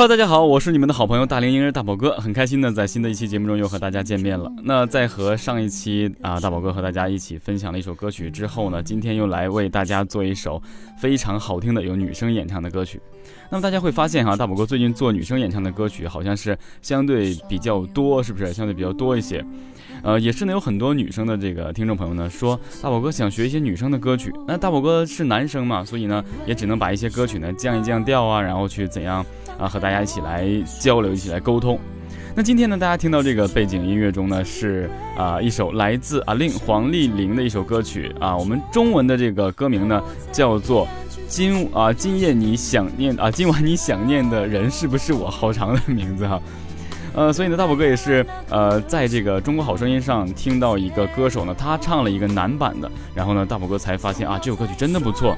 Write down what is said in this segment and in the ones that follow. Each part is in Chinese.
Hello，大家好，我是你们的好朋友大龄婴儿大宝哥，很开心呢，在新的一期节目中又和大家见面了。那在和上一期啊大宝哥和大家一起分享了一首歌曲之后呢，今天又来为大家做一首非常好听的由女生演唱的歌曲。那么大家会发现哈，大宝哥最近做女生演唱的歌曲好像是相对比较多，是不是？相对比较多一些。呃，也是呢，有很多女生的这个听众朋友呢说，大宝哥想学一些女生的歌曲。那大宝哥是男生嘛，所以呢，也只能把一些歌曲呢降一降调啊，然后去怎样？啊，和大家一起来交流，一起来沟通。那今天呢，大家听到这个背景音乐中呢，是啊一首来自阿令黄丽玲的一首歌曲啊。我们中文的这个歌名呢，叫做今啊今夜你想念啊今晚你想念的人是不是我？好长的名字哈。呃，所以呢，大宝哥也是呃在这个中国好声音上听到一个歌手呢，他唱了一个男版的，然后呢，大宝哥才发现啊这首歌曲真的不错，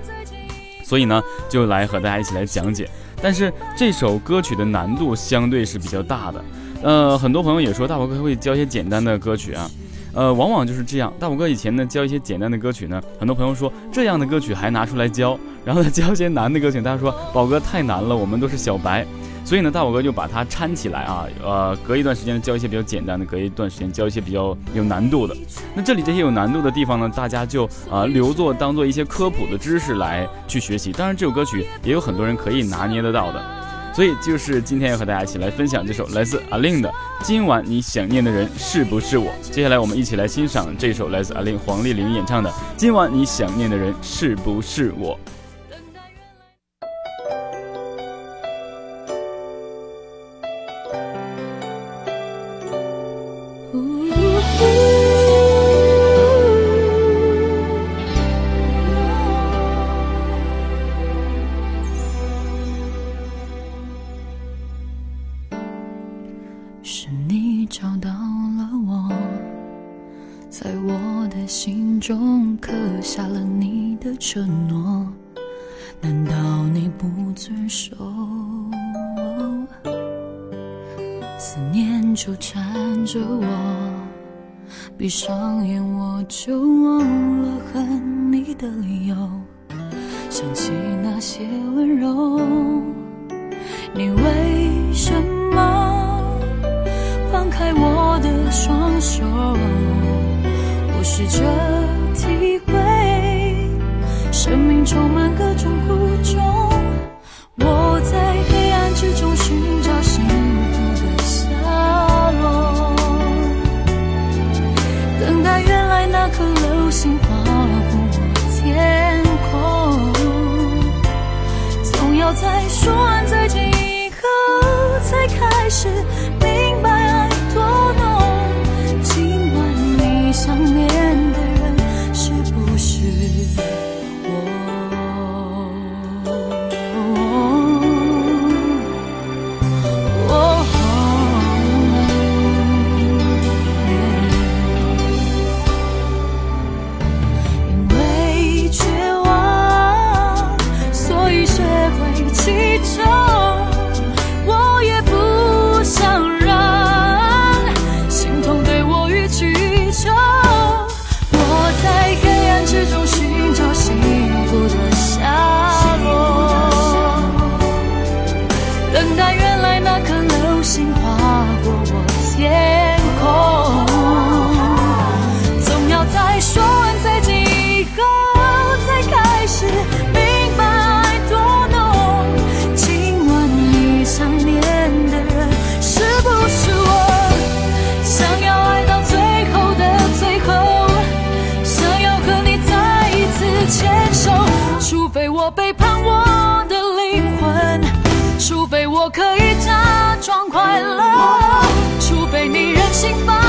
所以呢，就来和大家一起来讲解。但是这首歌曲的难度相对是比较大的，呃，很多朋友也说大宝哥会教一些简单的歌曲啊，呃，往往就是这样。大宝哥以前呢教一些简单的歌曲呢，很多朋友说这样的歌曲还拿出来教，然后呢教一些难的歌曲，大家说宝哥太难了，我们都是小白。所以呢，大宝哥就把它掺起来啊，呃，隔一段时间教一些比较简单的，隔一段时间教一些比较有难度的。那这里这些有难度的地方呢，大家就啊留作当做一些科普的知识来去学习。当然，这首歌曲也有很多人可以拿捏得到的。所以就是今天要和大家一起来分享这首来自阿令的《今晚你想念的人是不是我》。接下来我们一起来欣赏这首来自阿令黄丽玲演唱的《今晚你想念的人是不是我》。是你找到了我在我的心中刻下了你的承诺。难道你不遵守？思念纠缠着我闭上眼我就忘了恨你的理由。想起那些温柔你为什么开我的双手？我试着体会，生命充满各种苦衷。我在黑暗之中寻找幸福的下落，等待原来。那颗流星划过天空，总要在说完再见以后，才开始心房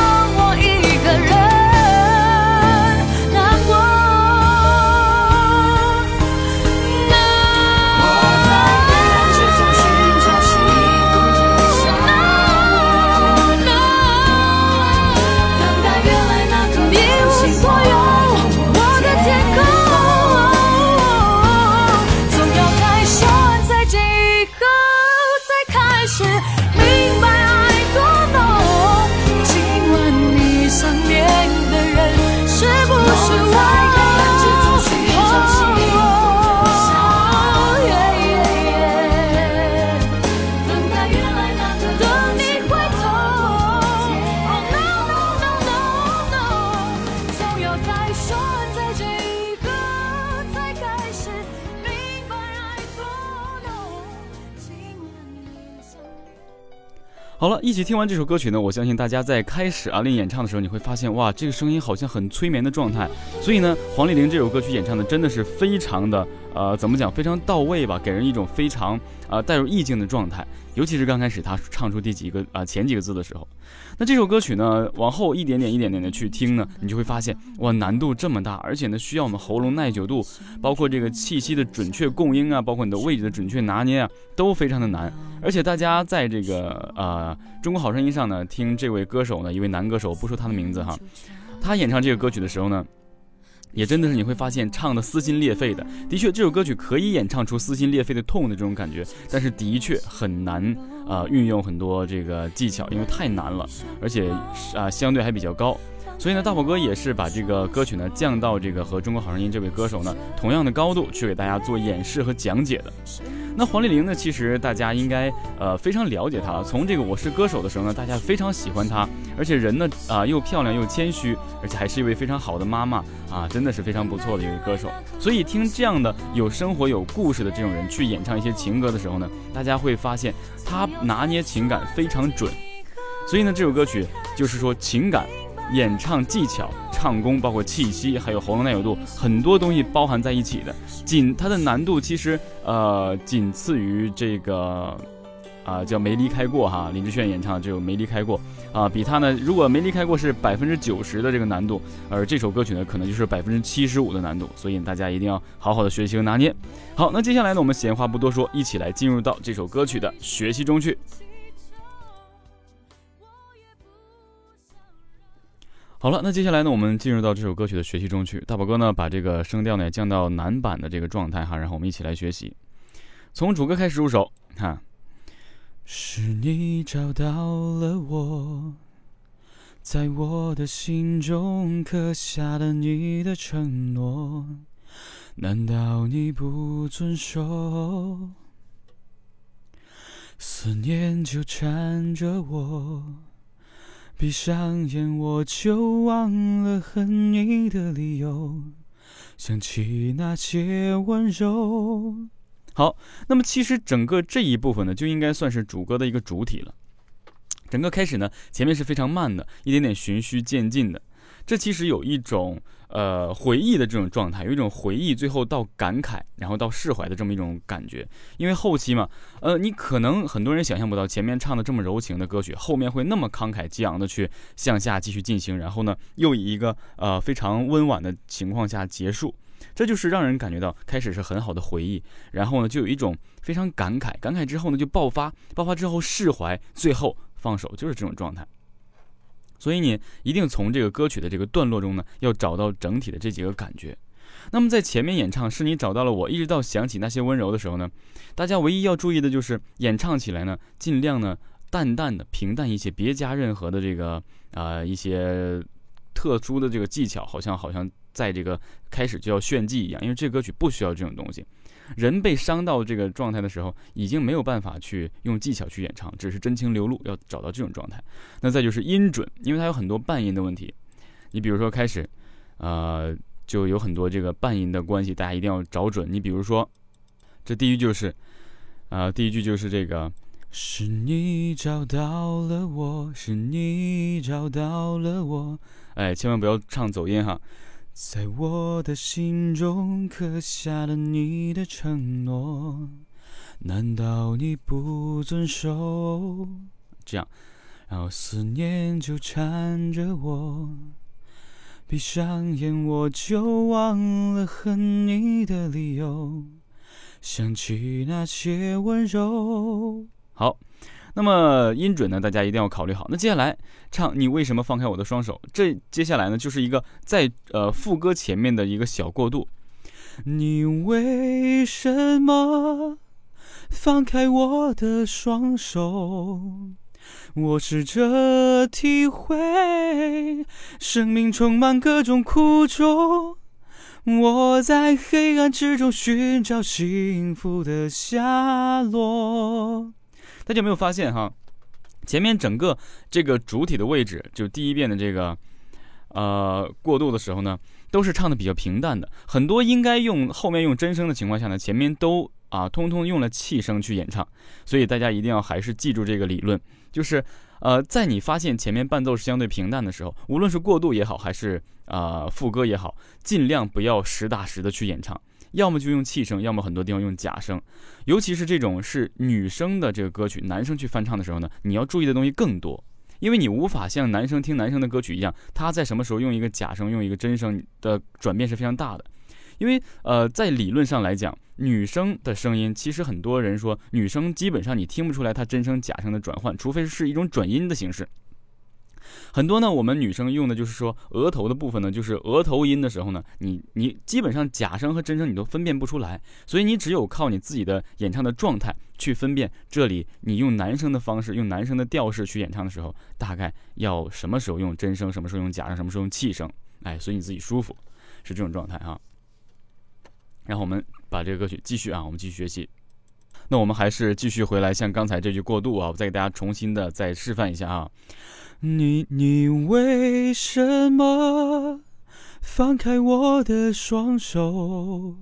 好了，一起听完这首歌曲呢，我相信大家在开始阿令演唱的时候，你会发现哇，这个声音好像很催眠的状态。所以呢，黄丽玲这首歌曲演唱的真的是非常的，呃，怎么讲，非常到位吧，给人一种非常呃带入意境的状态。尤其是刚开始他唱出第几个啊前几个字的时候，那这首歌曲呢，往后一点点一点点的去听呢，你就会发现哇，难度这么大，而且呢，需要我们喉咙耐久度，包括这个气息的准确供应啊，包括你的位置的准确拿捏啊，都非常的难。而且大家在这个呃中国好声音上呢，听这位歌手呢，一位男歌手，不说他的名字哈，他演唱这个歌曲的时候呢。也真的是你会发现唱的撕心裂肺的，的确这首歌曲可以演唱出撕心裂肺的痛的这种感觉，但是的确很难啊运用很多这个技巧，因为太难了，而且啊相对还比较高，所以呢大宝哥也是把这个歌曲呢降到这个和中国好声音这位歌手呢同样的高度去给大家做演示和讲解的。那黄丽玲呢？其实大家应该呃非常了解她。从这个《我是歌手》的时候呢，大家非常喜欢她，而且人呢啊又漂亮又谦虚，而且还是一位非常好的妈妈啊，真的是非常不错的一位歌手。所以听这样的有生活有故事的这种人去演唱一些情歌的时候呢，大家会发现他拿捏情感非常准。所以呢，这首歌曲就是说情感。演唱技巧、唱功，包括气息，还有喉咙耐久度，很多东西包含在一起的。仅它的难度其实呃仅次于这个啊叫没离开过哈，林志炫演唱的这首没离开过啊，比他呢如果没离开过是百分之九十的这个难度，而这首歌曲呢可能就是百分之七十五的难度，所以大家一定要好好的学习和拿捏。好，那接下来呢我们闲话不多说，一起来进入到这首歌曲的学习中去。好了，那接下来呢，我们进入到这首歌曲的学习中去。大宝哥呢，把这个声调呢降到男版的这个状态哈，然后我们一起来学习。从主歌开始入手，哈。是你找到了我，在我的心中刻下了你的承诺，难道你不遵守？思念纠缠着我。闭上眼，我就忘了恨你的理由，想起那些温柔。好，那么其实整个这一部分呢，就应该算是主歌的一个主体了。整个开始呢，前面是非常慢的，一点点循序渐进的。这其实有一种呃回忆的这种状态，有一种回忆，最后到感慨，然后到释怀的这么一种感觉。因为后期嘛，呃，你可能很多人想象不到，前面唱的这么柔情的歌曲，后面会那么慷慨激昂的去向下继续进行，然后呢，又以一个呃非常温婉的情况下结束。这就是让人感觉到开始是很好的回忆，然后呢，就有一种非常感慨，感慨之后呢就爆发，爆发之后释怀，最后放手，就是这种状态。所以你一定从这个歌曲的这个段落中呢，要找到整体的这几个感觉。那么在前面演唱是你找到了我，一直到想起那些温柔的时候呢，大家唯一要注意的就是演唱起来呢，尽量呢淡淡的、平淡一些，别加任何的这个啊一些特殊的这个技巧，好像好像在这个开始就要炫技一样，因为这歌曲不需要这种东西。人被伤到这个状态的时候，已经没有办法去用技巧去演唱，只是真情流露，要找到这种状态。那再就是音准，因为它有很多半音的问题。你比如说开始，呃，就有很多这个半音的关系，大家一定要找准。你比如说，这第一句就是，啊，第一句就是这个，是你找到了我，是你找到了我，哎，千万不要唱走音哈。在我的心中刻下了你的承诺，难道你不遵守？这样，然后思念纠缠着我，闭上眼我就忘了恨你的理由，想起那些温柔。好。那么音准呢？大家一定要考虑好。那接下来唱“你为什么放开我的双手”，这接下来呢就是一个在呃副歌前面的一个小过渡。你为什么放开我的双手？我试着体会，生命充满各种苦衷。我在黑暗之中寻找幸福的下落。大家有没有发现哈？前面整个这个主体的位置，就第一遍的这个呃过渡的时候呢，都是唱的比较平淡的。很多应该用后面用真声的情况下呢，前面都啊通通用了气声去演唱。所以大家一定要还是记住这个理论，就是呃在你发现前面伴奏是相对平淡的时候，无论是过渡也好，还是啊副歌也好，尽量不要实打实的去演唱。要么就用气声，要么很多地方用假声，尤其是这种是女生的这个歌曲，男生去翻唱的时候呢，你要注意的东西更多，因为你无法像男生听男生的歌曲一样，他在什么时候用一个假声，用一个真声的转变是非常大的，因为呃，在理论上来讲，女生的声音其实很多人说，女生基本上你听不出来她真声假声的转换，除非是一种转音的形式。很多呢，我们女生用的就是说额头的部分呢，就是额头音的时候呢，你你基本上假声和真声你都分辨不出来，所以你只有靠你自己的演唱的状态去分辨这里你用男生的方式，用男生的调式去演唱的时候，大概要什么时候用真声，什么时候用假声，什么时候用气声，哎，所以你自己舒服是这种状态哈。然后我们把这个歌曲继续啊，我们继续学习。那我们还是继续回来，像刚才这句过渡啊，我再给大家重新的再示范一下啊。你你为什么放开我的双手？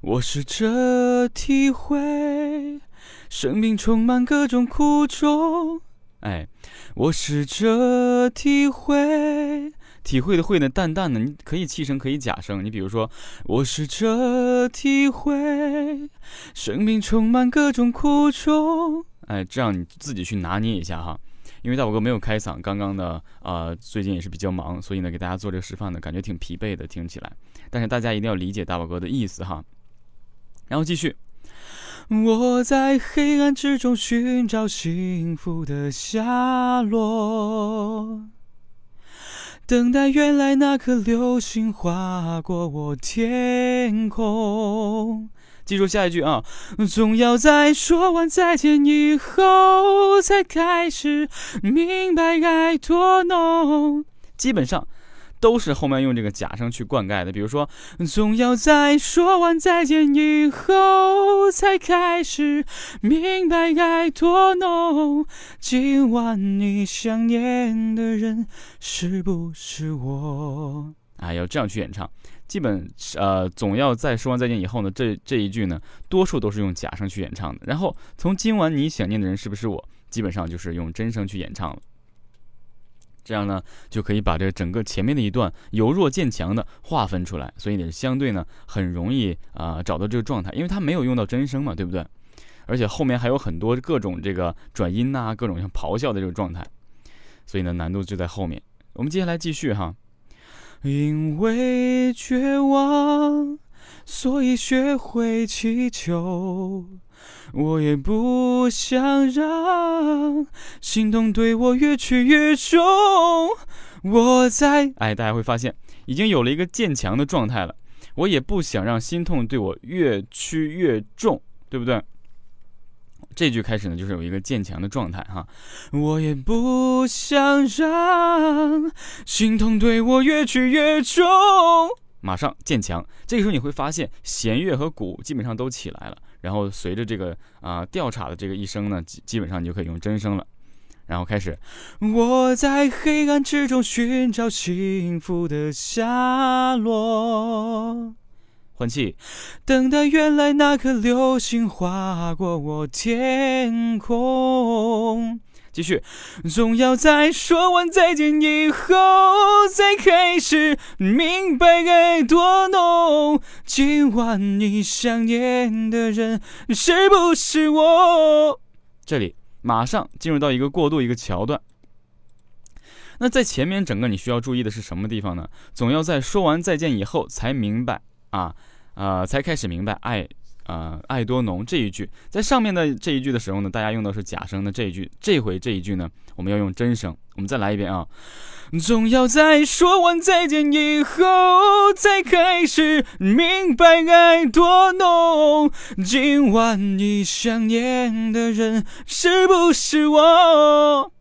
我试着体会，生命充满各种苦衷。哎，我试着体会，体会的会呢，淡淡的，你可以气声，可以假声。你比如说，我试着体会，生命充满各种苦衷。哎，这样你自己去拿捏一下哈。因为大宝哥没有开嗓，刚刚呢啊，最近也是比较忙，所以呢，给大家做这个示范呢，感觉挺疲惫的，听起来。但是大家一定要理解大宝哥的意思哈。然后继续，我在黑暗之中寻找幸福的下落，等待原来那颗流星划过我天空。记住下一句啊！总要在说完再见以后，才开始明白爱多浓。基本上都是后面用这个假声去灌溉的。比如说，总要在说完再见以后，才开始明白爱多浓。今晚你想念的人是不是我？啊，要这样去演唱。基本呃，总要在说完再见以后呢，这这一句呢，多数都是用假声去演唱的。然后从今晚你想念的人是不是我，基本上就是用真声去演唱了。这样呢，就可以把这整个前面的一段由弱渐强的划分出来，所以呢，相对呢很容易啊找到这个状态，因为它没有用到真声嘛，对不对？而且后面还有很多各种这个转音呐，各种像咆哮的这个状态，所以呢难度就在后面。我们接下来继续哈。因为绝望，所以学会祈求。我也不想让心痛对我越去越重。我在哎，大家会发现已经有了一个渐强的状态了。我也不想让心痛对我越去越重，对不对？这句开始呢，就是有一个渐强的状态哈。我也不想让心痛对我越去越重，马上渐强。这个时候你会发现弦乐和鼓基本上都起来了，然后随着这个啊调查的这个一声呢，基基本上你就可以用真声了。然后开始，我在黑暗之中寻找幸福的下落。换气，等待原来那颗流星划过我天空。继续，总要在说完再见以后，才开始明白爱多浓。今晚你想念的人是不是我？这里马上进入到一个过渡，一个桥段。那在前面整个你需要注意的是什么地方呢？总要在说完再见以后才明白啊，呃，才开始明白爱，呃，爱多浓这一句，在上面的这一句的时候呢，大家用的是假声的这一句，这回这一句呢，我们要用真声。我们再来一遍啊，总要在说完再见以后才开始明白爱多浓。今晚你想念的人是不是我？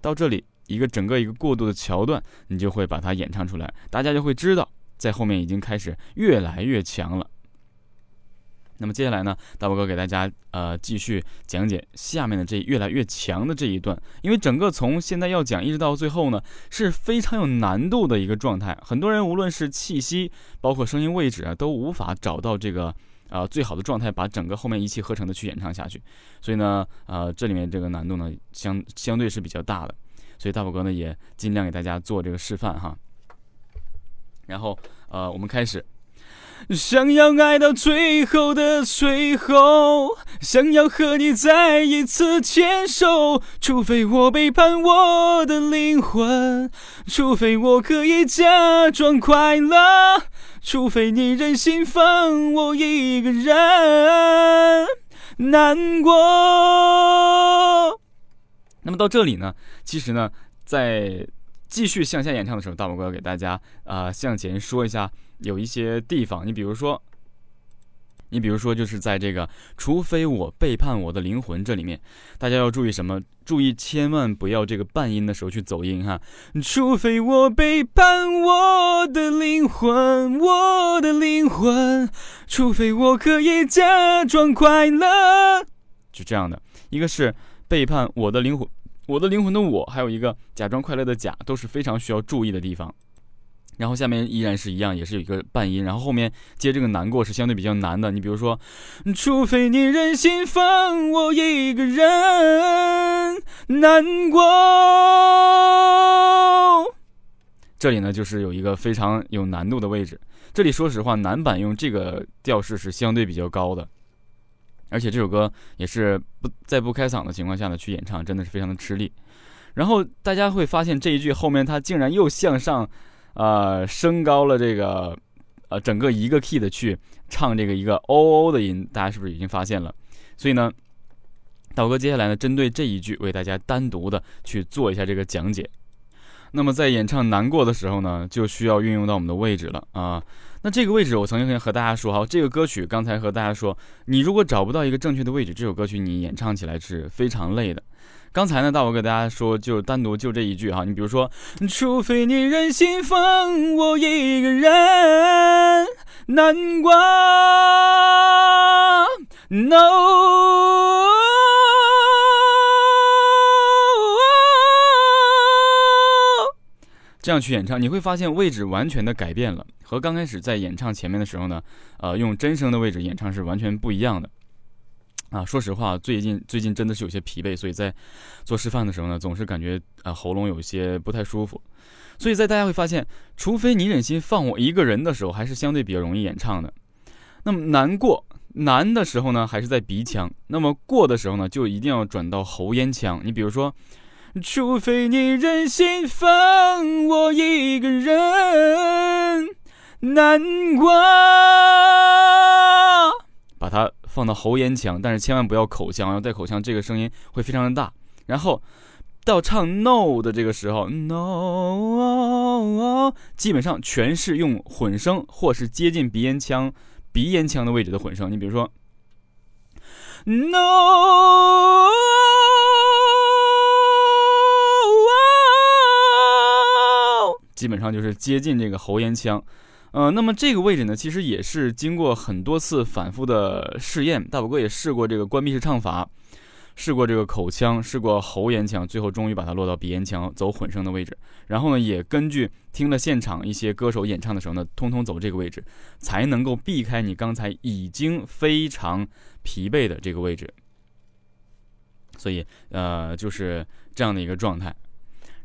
到这里。一个整个一个过渡的桥段，你就会把它演唱出来，大家就会知道，在后面已经开始越来越强了。那么接下来呢，大宝哥给大家呃继续讲解下面的这越来越强的这一段，因为整个从现在要讲一直到最后呢，是非常有难度的一个状态，很多人无论是气息，包括声音位置啊，都无法找到这个呃最好的状态，把整个后面一气呵成的去演唱下去。所以呢，呃，这里面这个难度呢，相相对是比较大的。所以大宝哥呢也尽量给大家做这个示范哈，然后呃我们开始，想要爱到最后的最后，想要和你再一次牵手，除非我背叛我的灵魂，除非我可以假装快乐，除非你忍心放我一个人难过。那么到这里呢？其实呢，在继续向下演唱的时候，大宝哥要给大家啊向前说一下，有一些地方，你比如说，你比如说就是在这个“除非我背叛我的灵魂”这里面，大家要注意什么？注意千万不要这个半音的时候去走音哈。除非我背叛我的灵魂，我的灵魂，除非我可以假装快乐，就这样的一个是背叛我的灵魂。我的灵魂的我，还有一个假装快乐的假，都是非常需要注意的地方。然后下面依然是一样，也是有一个半音，然后后面接这个难过是相对比较难的。你比如说，除非你忍心放我一个人难过，这里呢就是有一个非常有难度的位置。这里说实话，男版用这个调式是相对比较高的。而且这首歌也是不在不开嗓的情况下呢去演唱，真的是非常的吃力。然后大家会发现这一句后面它竟然又向上，呃，升高了这个，呃，整个一个 key 的去唱这个一个 o o 的音，大家是不是已经发现了？所以呢，导哥接下来呢，针对这一句为大家单独的去做一下这个讲解。那么在演唱难过的时候呢，就需要运用到我们的位置了啊。那这个位置，我曾经和大家说哈，这个歌曲刚才和大家说，你如果找不到一个正确的位置，这首歌曲你演唱起来是非常累的。刚才呢，大我给大家说，就单独就这一句哈，你比如说，除非你忍心放我一个人难过，No。这样去演唱，你会发现位置完全的改变了，和刚开始在演唱前面的时候呢，呃，用真声的位置演唱是完全不一样的。啊，说实话，最近最近真的是有些疲惫，所以在做示范的时候呢，总是感觉啊喉咙有些不太舒服。所以在大家会发现，除非你忍心放我一个人的时候，还是相对比较容易演唱的。那么难过难的时候呢，还是在鼻腔；那么过的时候呢，就一定要转到喉咽腔。你比如说。除非你忍心放我一个人难过，把它放到喉咽腔，但是千万不要口腔，要带口腔，这个声音会非常的大。然后到唱 no 的这个时候，no，基本上全是用混声或是接近鼻咽腔、鼻咽腔的位置的混声。你比如说，no。基本上就是接近这个喉咽腔，呃，那么这个位置呢，其实也是经过很多次反复的试验，大宝哥也试过这个关闭式唱法，试过这个口腔，试过喉咽腔，最后终于把它落到鼻咽腔走混声的位置。然后呢，也根据听了现场一些歌手演唱的时候呢，通通走这个位置，才能够避开你刚才已经非常疲惫的这个位置。所以，呃，就是。这样的一个状态。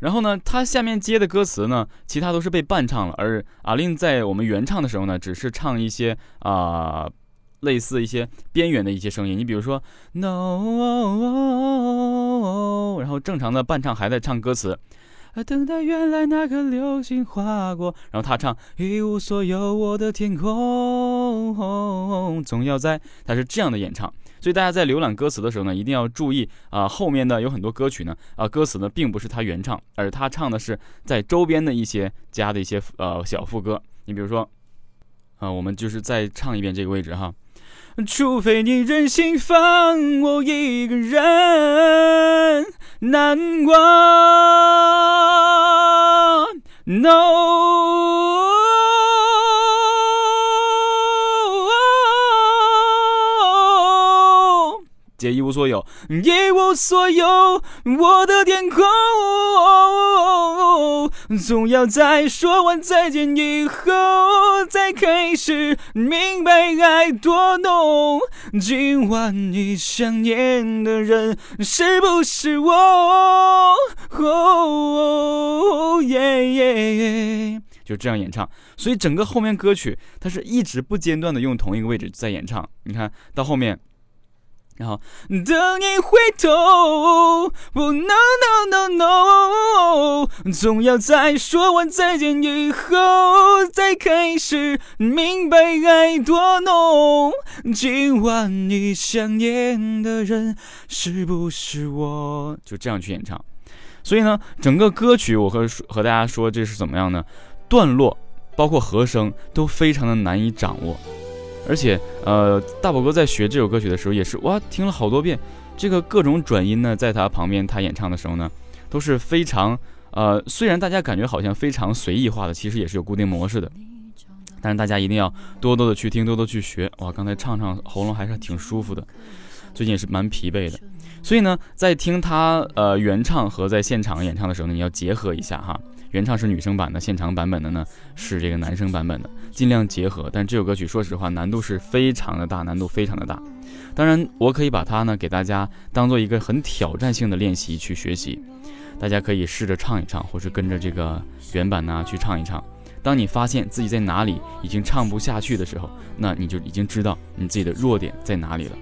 然后呢，他下面接的歌词呢，其他都是被伴唱了，而阿令在我们原唱的时候呢，只是唱一些啊，类似一些边缘的一些声音。你比如说 No，然后正常的伴唱还在唱歌词。啊等待原来那颗流星划过，然后他唱一无所有，我的天空总要在，他是这样的演唱。所以大家在浏览歌词的时候呢，一定要注意啊，后面的有很多歌曲呢，啊，歌词呢并不是他原唱，而他唱的是在周边的一些加的一些呃小副歌。你比如说，啊，我们就是再唱一遍这个位置哈。除非你忍心放我一个人难过，No。一无所有，我的天空，总要在说完再见以后，才开始明白爱多浓。今晚你想念的人是不是我？就这样演唱，所以整个后面歌曲它是一直不间断的用同一个位置在演唱。你看到后面。然后等你回头，不 no no no no，总要在说完再见以后，再开始明白爱多浓。今晚你想念的人是不是我？就这样去演唱。所以呢，整个歌曲我和和大家说这是怎么样呢？段落包括和声都非常的难以掌握。而且，呃，大宝哥在学这首歌曲的时候，也是哇，听了好多遍。这个各种转音呢，在他旁边，他演唱的时候呢，都是非常，呃，虽然大家感觉好像非常随意化的，其实也是有固定模式的。但是大家一定要多多的去听，多多去学。哇，刚才唱唱喉咙还是挺舒服的，最近也是蛮疲惫的。所以呢，在听他呃原唱和在现场演唱的时候呢，你要结合一下哈。原唱是女生版的，现场版本的呢是这个男生版本的，尽量结合。但这首歌曲说实话难度是非常的大，难度非常的大。当然，我可以把它呢给大家当做一个很挑战性的练习去学习，大家可以试着唱一唱，或是跟着这个原版呢去唱一唱。当你发现自己在哪里已经唱不下去的时候，那你就已经知道你自己的弱点在哪里了。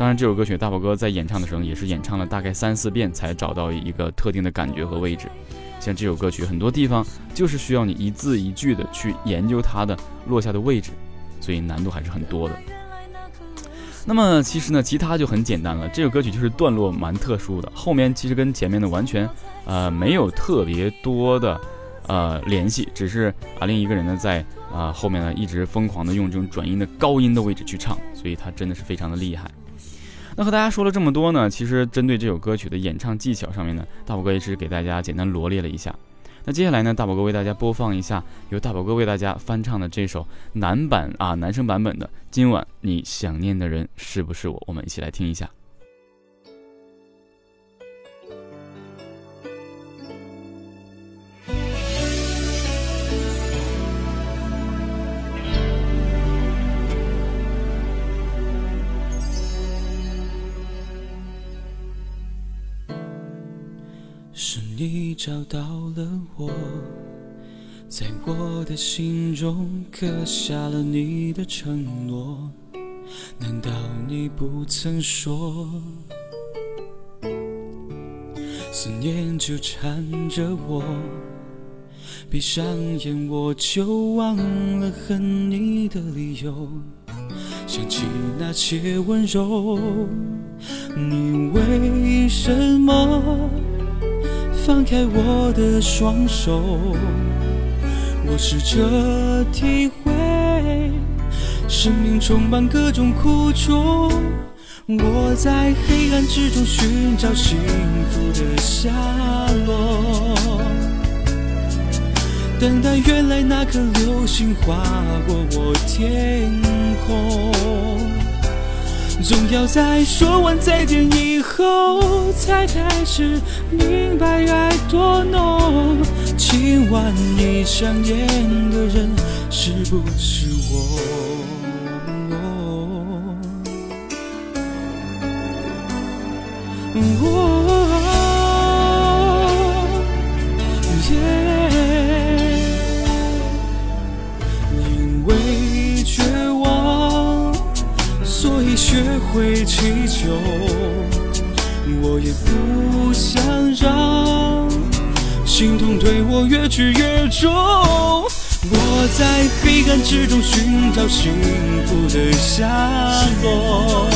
当然，这首歌曲大宝哥在演唱的时候也是演唱了大概三四遍才找到一个特定的感觉和位置。像这首歌曲，很多地方就是需要你一字一句的去研究它的落下的位置，所以难度还是很多的。那么其实呢，其他就很简单了。这首歌曲就是段落蛮特殊的，后面其实跟前面的完全呃没有特别多的呃联系，只是阿令一个人呢在啊后面呢一直疯狂的用这种转音的高音的位置去唱，所以他真的是非常的厉害。那和大家说了这么多呢，其实针对这首歌曲的演唱技巧上面呢，大宝哥也是给大家简单罗列了一下。那接下来呢，大宝哥为大家播放一下由大宝哥为大家翻唱的这首男版啊男生版本的《今晚你想念的人是不是我》，我们一起来听一下。你找到了我，在我的心中刻下了你的承诺，难道你不曾说？思念纠缠着我，闭上眼我就忘了恨你的理由，想起那些温柔，你为什么？放开我的双手，我试着体会生命充满各种苦楚。我在黑暗之中寻找幸福的下落，等待原来那颗流星划过我天空。总要在说完再见以后，才开始明白爱多浓。今晚你想念的人是不是我？哦会祈求，我也不想让心痛对我越聚越重。我在黑暗之中寻找幸福的下落，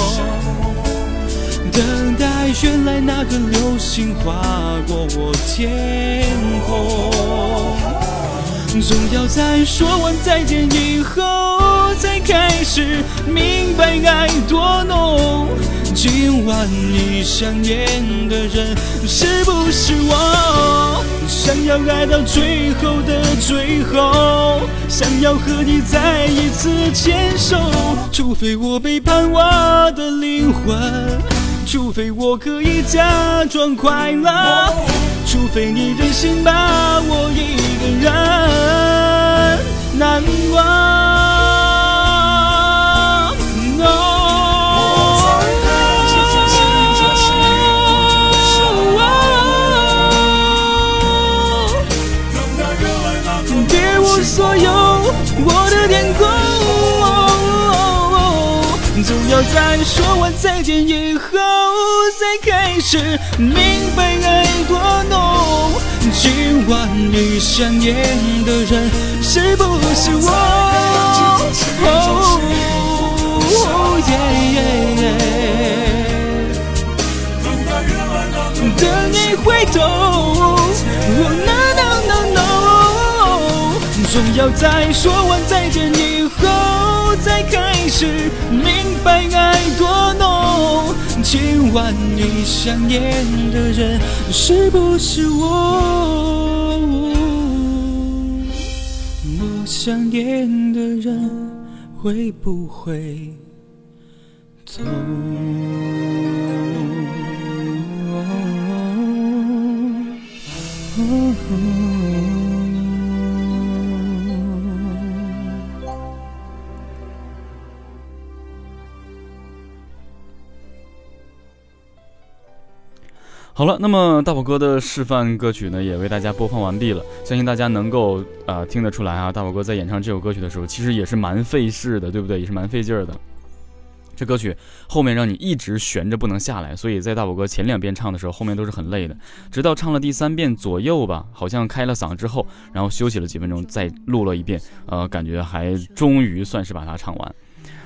等待原来那个流星划过我天空。总要在说完再见以后，才开始你想念的人是不是我？想要爱到最后的最后，想要和你再一次牵手。除非我背叛我的灵魂，除非我可以假装快乐，除非你忍心把我一个人难忘。我的天空。总要在说完再见以后，才开始明白爱多浓。今晚你想念的人是不是我？哦耶耶等你回头要在说完再见以后，才开始明白爱多浓。今晚你想念的人是不是我？我想念的人会不会走？好了，那么大宝哥的示范歌曲呢，也为大家播放完毕了。相信大家能够呃听得出来啊，大宝哥在演唱这首歌曲的时候，其实也是蛮费事的，对不对？也是蛮费劲儿的。这歌曲后面让你一直悬着不能下来，所以在大宝哥前两遍唱的时候，后面都是很累的。直到唱了第三遍左右吧，好像开了嗓之后，然后休息了几分钟，再录了一遍，呃，感觉还终于算是把它唱完。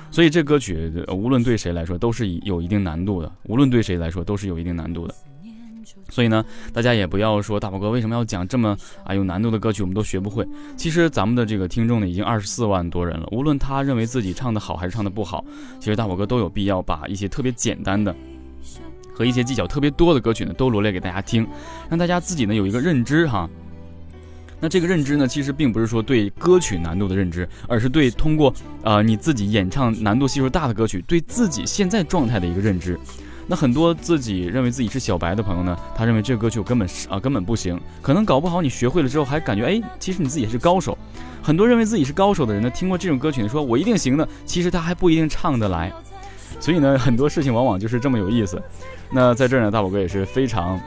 所以这歌曲无论对谁来说都是有一定难度的，无论对谁来说都是有一定难度的。所以呢，大家也不要说大宝哥为什么要讲这么啊有难度的歌曲，我们都学不会。其实咱们的这个听众呢已经二十四万多人了，无论他认为自己唱的好还是唱的不好，其实大宝哥都有必要把一些特别简单的和一些技巧特别多的歌曲呢都罗列给大家听，让大家自己呢有一个认知哈。那这个认知呢，其实并不是说对歌曲难度的认知，而是对通过呃你自己演唱难度系数大的歌曲，对自己现在状态的一个认知。那很多自己认为自己是小白的朋友呢，他认为这个歌曲根本是啊根本不行，可能搞不好你学会了之后还感觉哎，其实你自己是高手。很多认为自己是高手的人呢，听过这种歌曲呢，说我一定行的，其实他还不一定唱得来。所以呢，很多事情往往就是这么有意思。那在这儿呢，大宝哥也是非常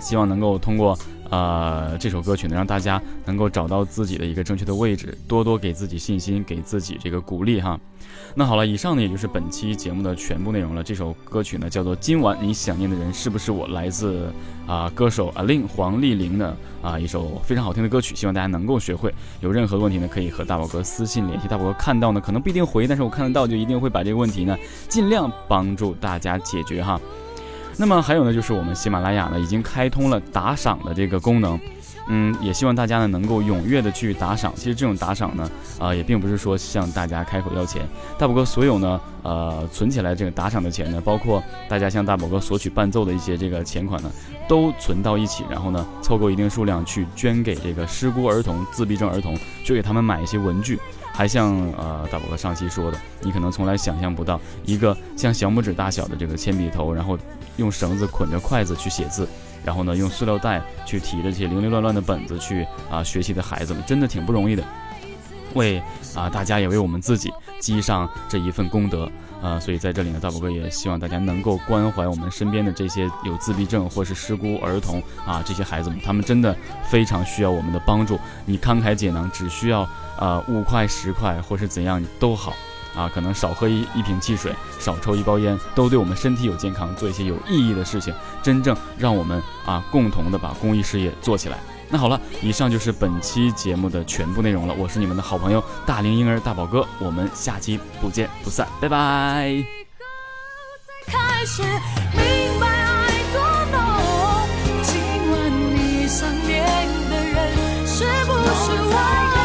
希望能够通过呃这首歌曲呢，让大家能够找到自己的一个正确的位置，多多给自己信心，给自己这个鼓励哈。那好了，以上呢也就是本期节目的全部内容了。这首歌曲呢叫做《今晚你想念的人是不是我》，来自啊歌手阿令黄丽玲的啊一首非常好听的歌曲，希望大家能够学会。有任何问题呢，可以和大宝哥私信联系，大宝哥看到呢可能不一定回，但是我看得到就一定会把这个问题呢尽量帮助大家解决哈。那么还有呢，就是我们喜马拉雅呢已经开通了打赏的这个功能。嗯，也希望大家呢能够踊跃的去打赏。其实这种打赏呢，啊，也并不是说向大家开口要钱。大宝哥所有呢，呃，存起来这个打赏的钱呢，包括大家向大宝哥索取伴奏的一些这个钱款呢，都存到一起，然后呢，凑够一定数量去捐给这个失孤儿童、自闭症儿童，去给他们买一些文具。还像呃大宝哥上期说的，你可能从来想象不到，一个像小拇指大小的这个铅笔头，然后用绳子捆着筷子去写字。然后呢，用塑料袋去提着这些零零乱乱的本子去啊学习的孩子们，真的挺不容易的。为啊大家也为我们自己积上这一份功德啊！所以在这里呢，大宝哥也希望大家能够关怀我们身边的这些有自闭症或是失孤儿童啊，这些孩子们，他们真的非常需要我们的帮助。你慷慨解囊，只需要啊五块十块或是怎样都好啊，可能少喝一一瓶汽水，少抽一包烟，都对我们身体有健康，做一些有意义的事情，真正让我们啊共同的把公益事业做起来。那好了，以上就是本期节目的全部内容了。我是你们的好朋友大龄婴儿大宝哥，我们下期不见不散，拜拜。开始明白爱多浓，今晚你想念的人是不是我？